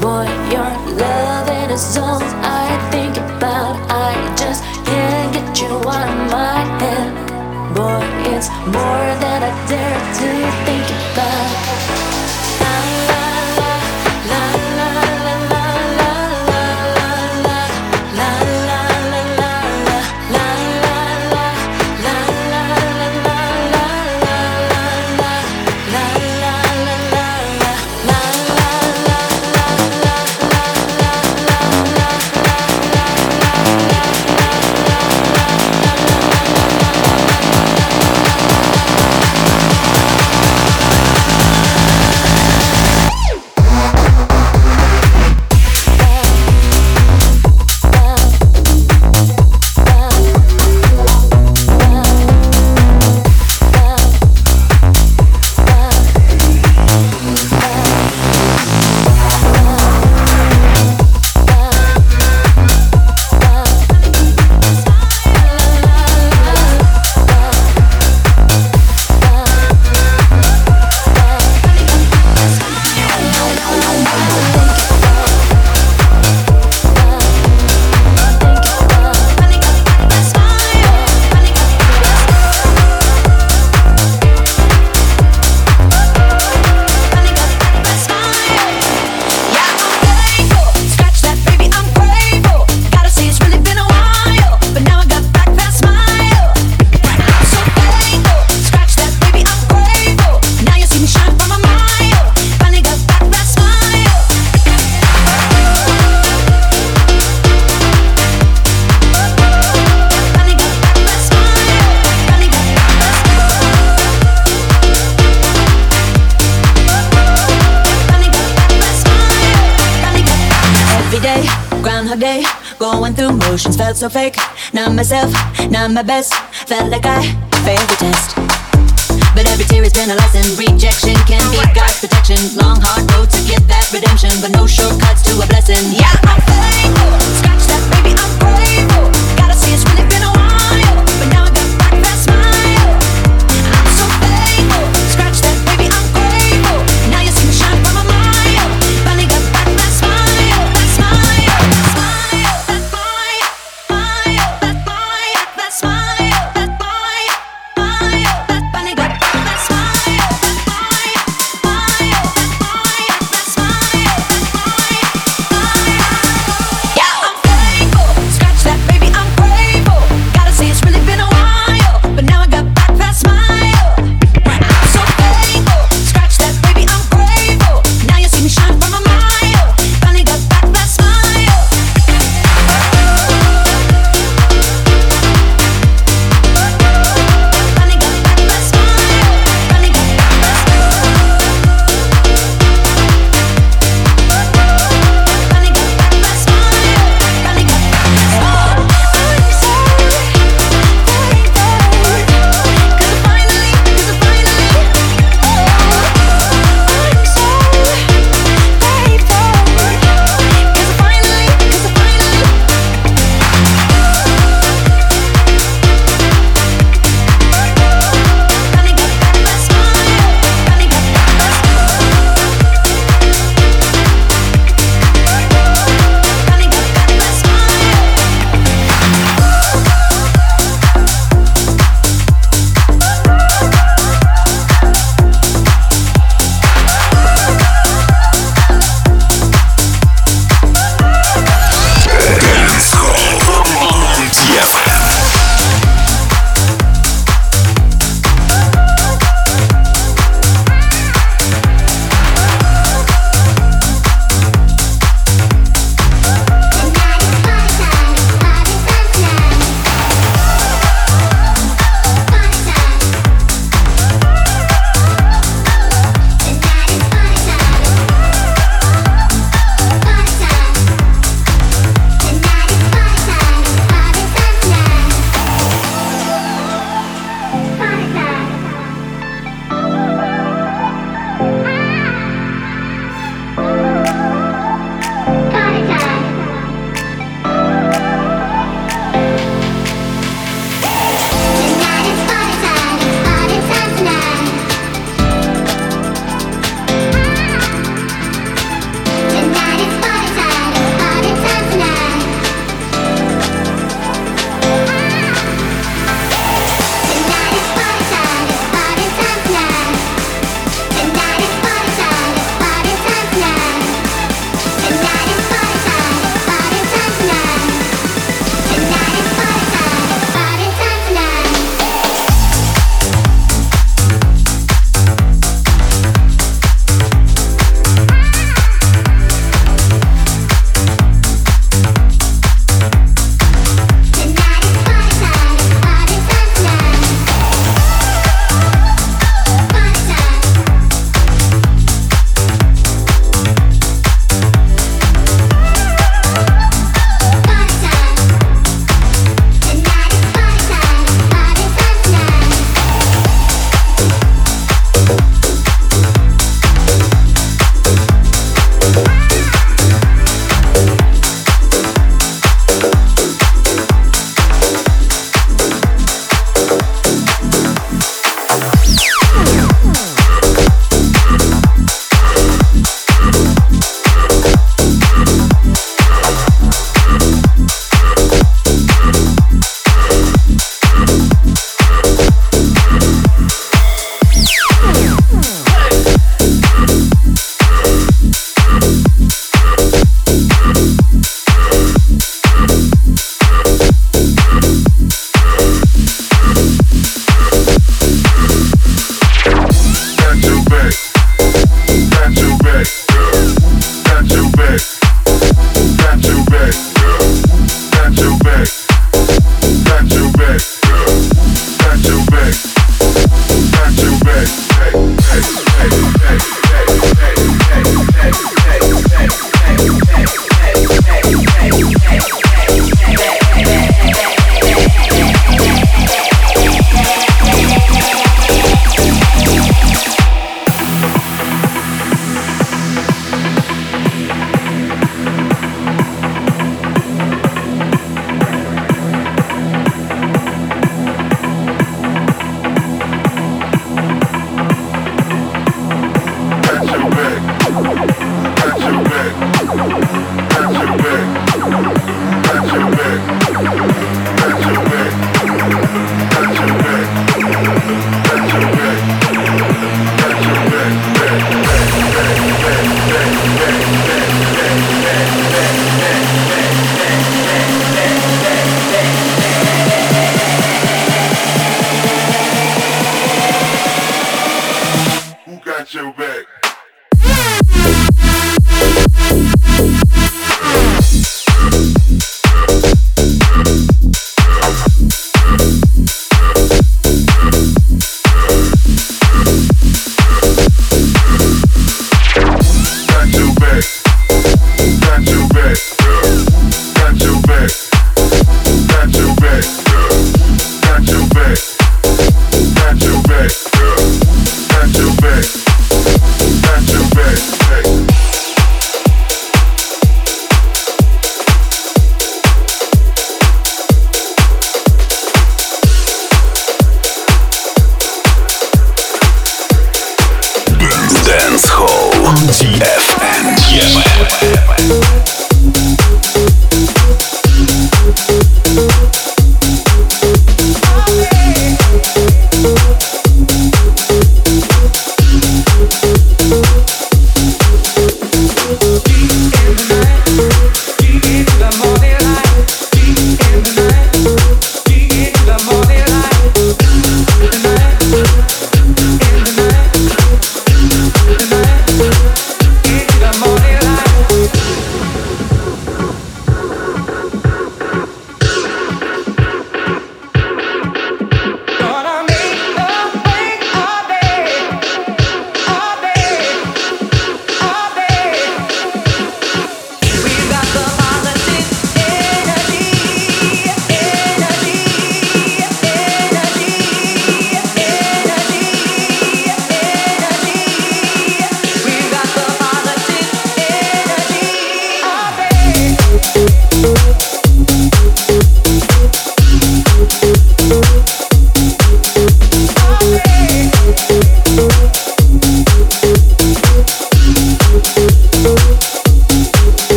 Boy, your love loving is all I think about. I just can't get you out of my head. Boy, it's more than going through motions felt so fake. Not myself, not my best. Felt like I failed the test. But every tear has been a lesson. Rejection can be God's protection. Long hard road to get that redemption, but no shortcuts to a blessing. Yeah, I'm thankful. Scratch that, baby, I'm grateful. Gotta say it's really been a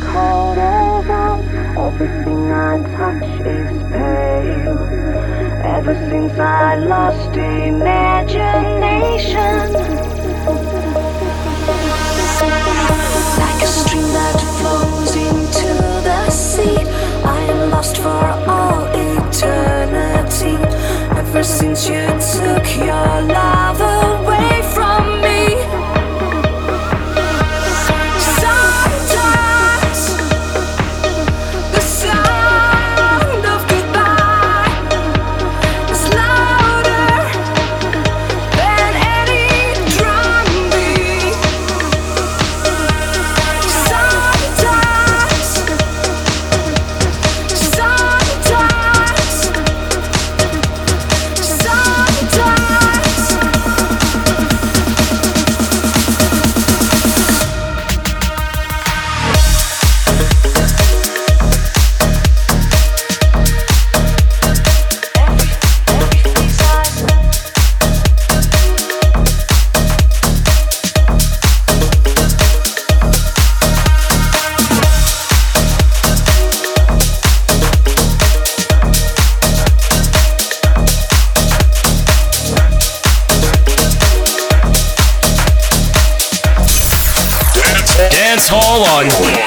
cold as ice. Everything I touch is pale. Ever since I lost imagination. Like a stream that flows into the sea, I am lost for all eternity. Ever since you took your love away from me.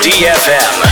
DFM.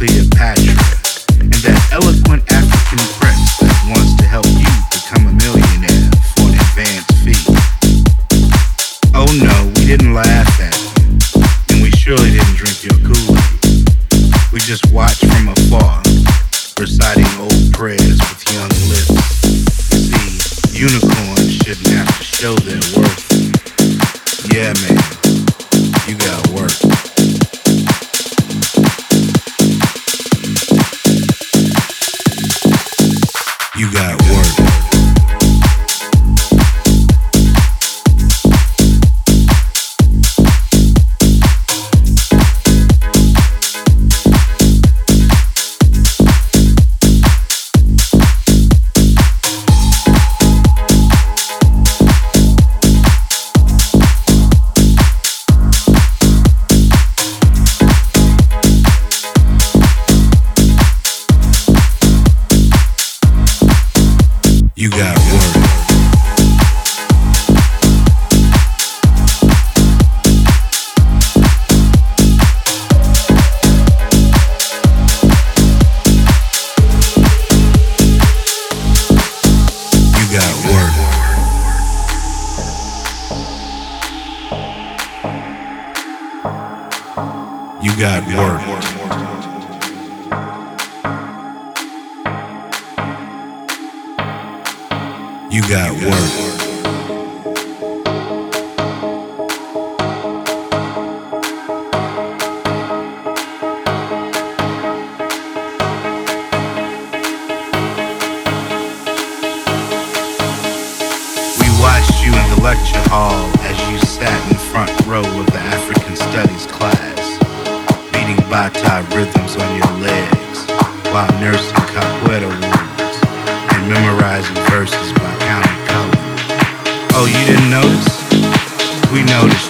Cleopatra. hall as you sat in front row of the African Studies class, beating Bata rhythms on your legs while nursing capoeira wounds and memorizing verses by counting colors. Oh, you didn't notice? We noticed.